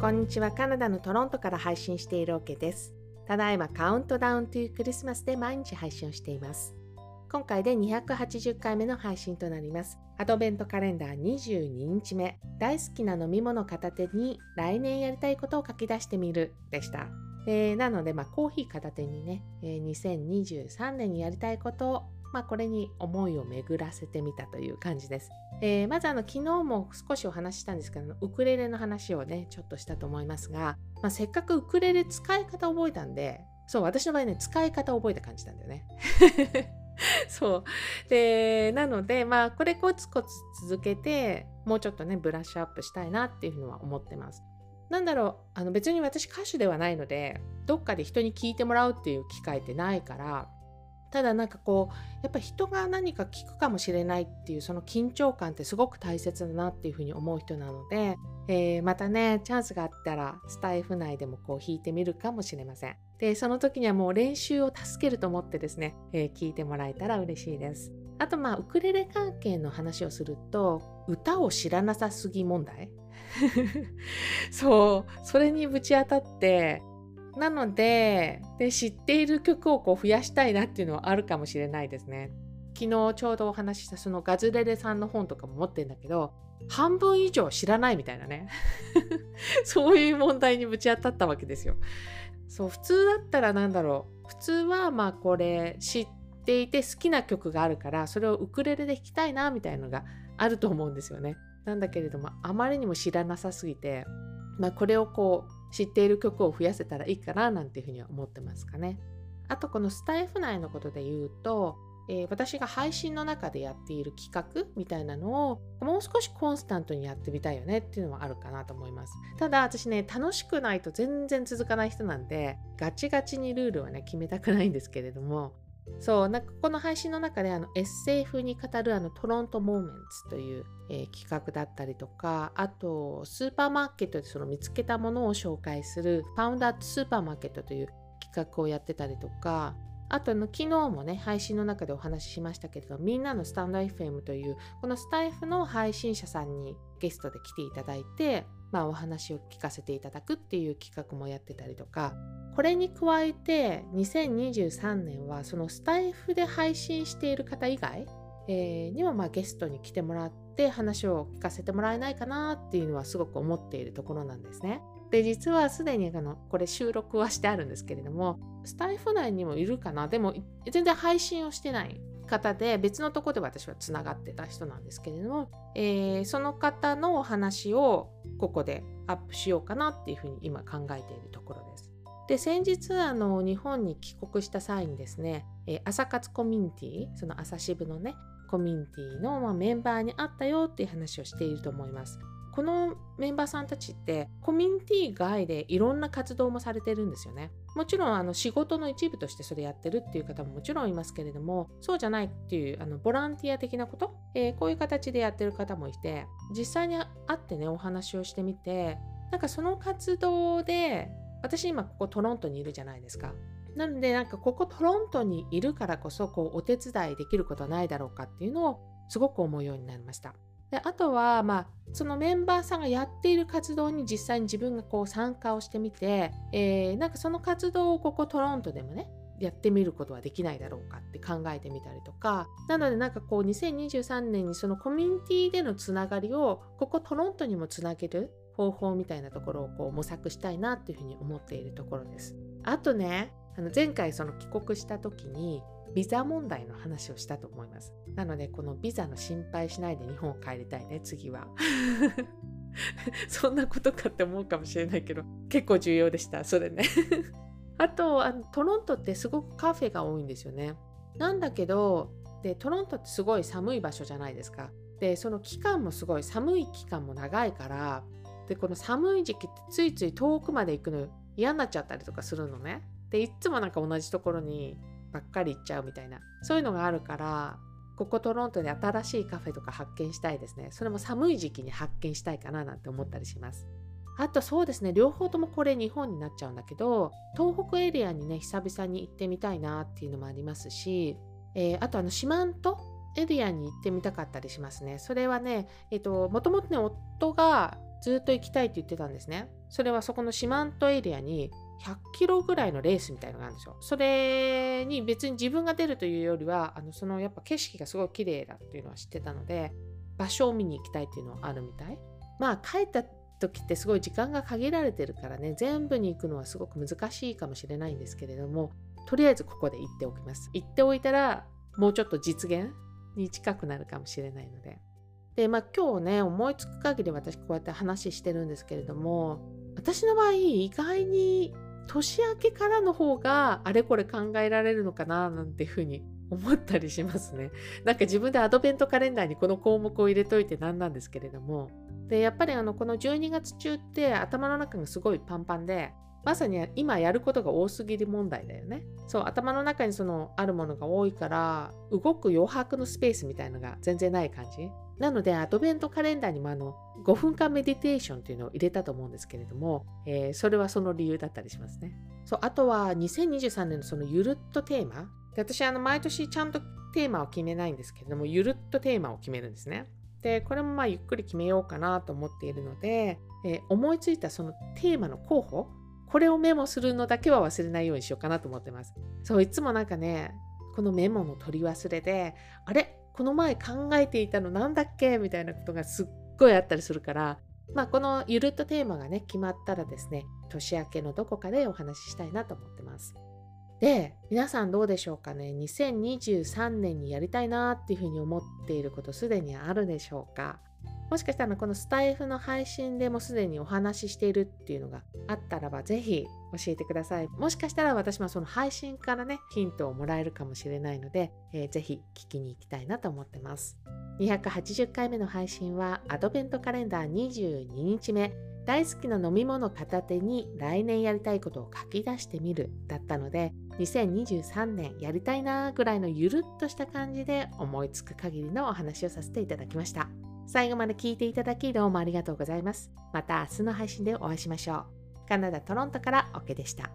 こんにちは。カナダのトロントから配信しているオ、ケです。ただいまカウントダウンというクリスマスで毎日配信をしています。今回で280回目の配信となります。アドベントカレンダー22日目大好きな飲み物片手に来年やりたいことを書き出してみるでした。えー、なので、まあ、コーヒー片手にね、えー、2023年にやりたいことをまあ、これに思いを巡らせてみたという感じです。えー、まずあの昨日も少しお話ししたんですけどウクレレの話をねちょっとしたと思いますが、まあ、せっかくウクレレ使い方覚えたんでそう私の場合ね使い方覚えた感じなんだよね。そうでなのでまあこれコツコツ続けてもうちょっとねブラッシュアップしたいなっていうふうには思ってます。なんだろうあの別に私歌手ではないのでどっかで人に聞いてもらうっていう機会ってないからただなんかこうやっぱ人が何か聞くかもしれないっていうその緊張感ってすごく大切だなっていうふうに思う人なので、えー、またねチャンスがあったらスタイフ内でもこう弾いてみるかもしれません。でその時にはもう練習を助けると思ってですね、えー、聞いてもらえたら嬉しいです。あとまあウクレレ関係の話をすると歌を知らなさすぎ問題？そうそれにぶち当たってなのでで知っている曲をこう増やしたいなっていうのはあるかもしれないですね。昨日ちょうどお話ししたそのガズレレさんの本とかも持ってるんだけど半分以上知らないみたいなね そういう問題にぶち当たったわけですよ。そう普通だったら何だろう普通はまあこれ知っていて好きな曲があるからそれをウクレレで弾きたいなみたいなのがあると思うんですよね。なんだけれどもあまりにも知らなさすぎて、まあ、これをこう知っている曲を増やせたらいいかななんていうふうには思ってますかね。あとこのスタイフ内のことで言うと、えー、私が配信の中でやっている企画みたいなのをもう少しコンスタントにやってみたいよねっていうのはあるかなと思います。ただ私ね楽しくないと全然続かない人なんでガチガチにルールはね決めたくないんですけれどもそうなんかこの配信の中であの SF に語るあのトロントモーメンツという、えー、企画だったりとかあとスーパーマーケットでその見つけたものを紹介するパウンダースーパーマーケットという企画をやってたりとかあとの昨日もね配信の中でお話ししましたけれどみんなのスタンド FM というこのスタイフの配信者さんにゲストで来ていただいてまあ、お話を聞かせていただくっていう企画もやってたりとかこれに加えて2023年はそのスタイフで配信している方以外、えー、にもまあゲストに来てもらって話を聞かせてもらえないかなっていうのはすごく思っているところなんですね。で実はすでにあのこれ収録はしてあるんですけれどもスタイフ内にもいるかな？でも全然配信をしてない方で別のとこで私はつながってた人なんですけれども、えー、その方のお話をここでアップしようかなっていうふうに今考えているところです。で先日あの日本に帰国した際にですね、えー、朝活コミュニティその朝渋のねコミュニティの、まあ、メンバーに会ったよっていう話をしていると思います。このメンバーさんたちってコミュニティ外でいろんな活動もされてるんですよね。もちろんあの仕事の一部としてそれやってるっていう方ももちろんいますけれどもそうじゃないっていうあのボランティア的なこと、えー、こういう形でやってる方もいて実際に会ってねお話をしてみてなんかその活動で私今ここトロントにいるじゃないですか。なのでなんかここトロントにいるからこそこうお手伝いできることはないだろうかっていうのをすごく思うようになりました。であとは、まあ、そのメンバーさんがやっている活動に実際に自分がこう参加をしてみて、えー、なんかその活動をここトロントでもねやってみることはできないだろうかって考えてみたりとかなのでなんかこう2023年にそのコミュニティでのつながりをここトロントにもつなげる方法みたいなところをこう模索したいなっていうふうに思っているところです。あとねあの前回その帰国した時にビザ問題の話をしたと思います。なので、このビザの心配しないで日本帰りたいね、次は。そんなことかって思うかもしれないけど、結構重要でした、それね。あとあの、トロントってすごくカフェが多いんですよね。なんだけど、でトロントってすごい寒い場所じゃないですか。で、その期間もすごい寒い期間も長いから、で、この寒い時期ってついつい遠くまで行くの嫌になっちゃったりとかするのね。で、いっつもなんか同じところにばっかり行っちゃうみたいなそういうのがあるからここトロントで新しいカフェとか発見したいですねそれも寒い時期に発見したいかななんて思ったりしますあとそうですね両方ともこれ日本になっちゃうんだけど東北エリアにね久々に行ってみたいなっていうのもありますし、えー、あとあの四万十エリアに行ってみたかったりしますね。それはね、えっと、もともとね、夫がずっと行きたいって言ってたんですね。それはそこの四万十エリアに100キロぐらいのレースみたいのがあるんですよ。それに別に自分が出るというよりは、あのそのやっぱ景色がすごい綺麗だっていうのは知ってたので、場所を見に行きたいっていうのはあるみたい。まあ帰った時ってすごい時間が限られてるからね、全部に行くのはすごく難しいかもしれないんですけれども、とりあえずここで行っておきます。行っておいたら、もうちょっと実現に近くなるかもしれないので。で、まあ今日ね、思いつく限り私こうやって話してるんですけれども、私の場合、意外に年明けからの方があれこれ考えられるのかななんていうふうに思ったりしますね。なんか自分でアドベントカレンダーにこの項目を入れといてなんなんですけれども。で、やっぱりあのこの12月中って頭の中がすごいパンパンで、まさに今やることが多すぎる問題だよね。そう、頭の中にそのあるものが多いから、動く余白のスペースみたいのが全然ない感じ。なので、アドベントカレンダーにもあの5分間メディテーションっていうのを入れたと思うんですけれども、えー、それはその理由だったりしますね。そう、あとは2023年のそのゆるっとテーマ。で私、あの毎年ちゃんとテーマを決めないんですけれども、ゆるっとテーマを決めるんですね。で、これもまあゆっくり決めようかなと思っているので、えー、思いついたそのテーマの候補、これをメモするのだけは忘れないようにしようかなと思ってます。そう、いつもなんかね、このメモの取り忘れで、あれ？この前考えていたのなんだっけみたいなことがすっごいあったりするから、まあ、このゆるっとテーマがね、決まったらですね、年明けのどこかでお話ししたいなと思ってます。で、皆さんどうでしょうかね ?2023 年にやりたいなっていうふうに思っていることすでにあるでしょうか？もしかしたらこのスタイフの配信でもすでにお話ししているっていうのがあったらばぜひ教えてください。もしかしたら私もその配信からねヒントをもらえるかもしれないので、えー、ぜひ聞きに行きたいなと思ってます。280回目の配信はアドベントカレンダー22日目大好きな飲み物片手に来年やりたいことを書き出してみるだったので2023年やりたいなーぐらいのゆるっとした感じで思いつく限りのお話をさせていただきました。最後まで聞いていただきどうもありがとうございます。また明日の配信でお会いしましょう。カナダ・トロントから OK でした。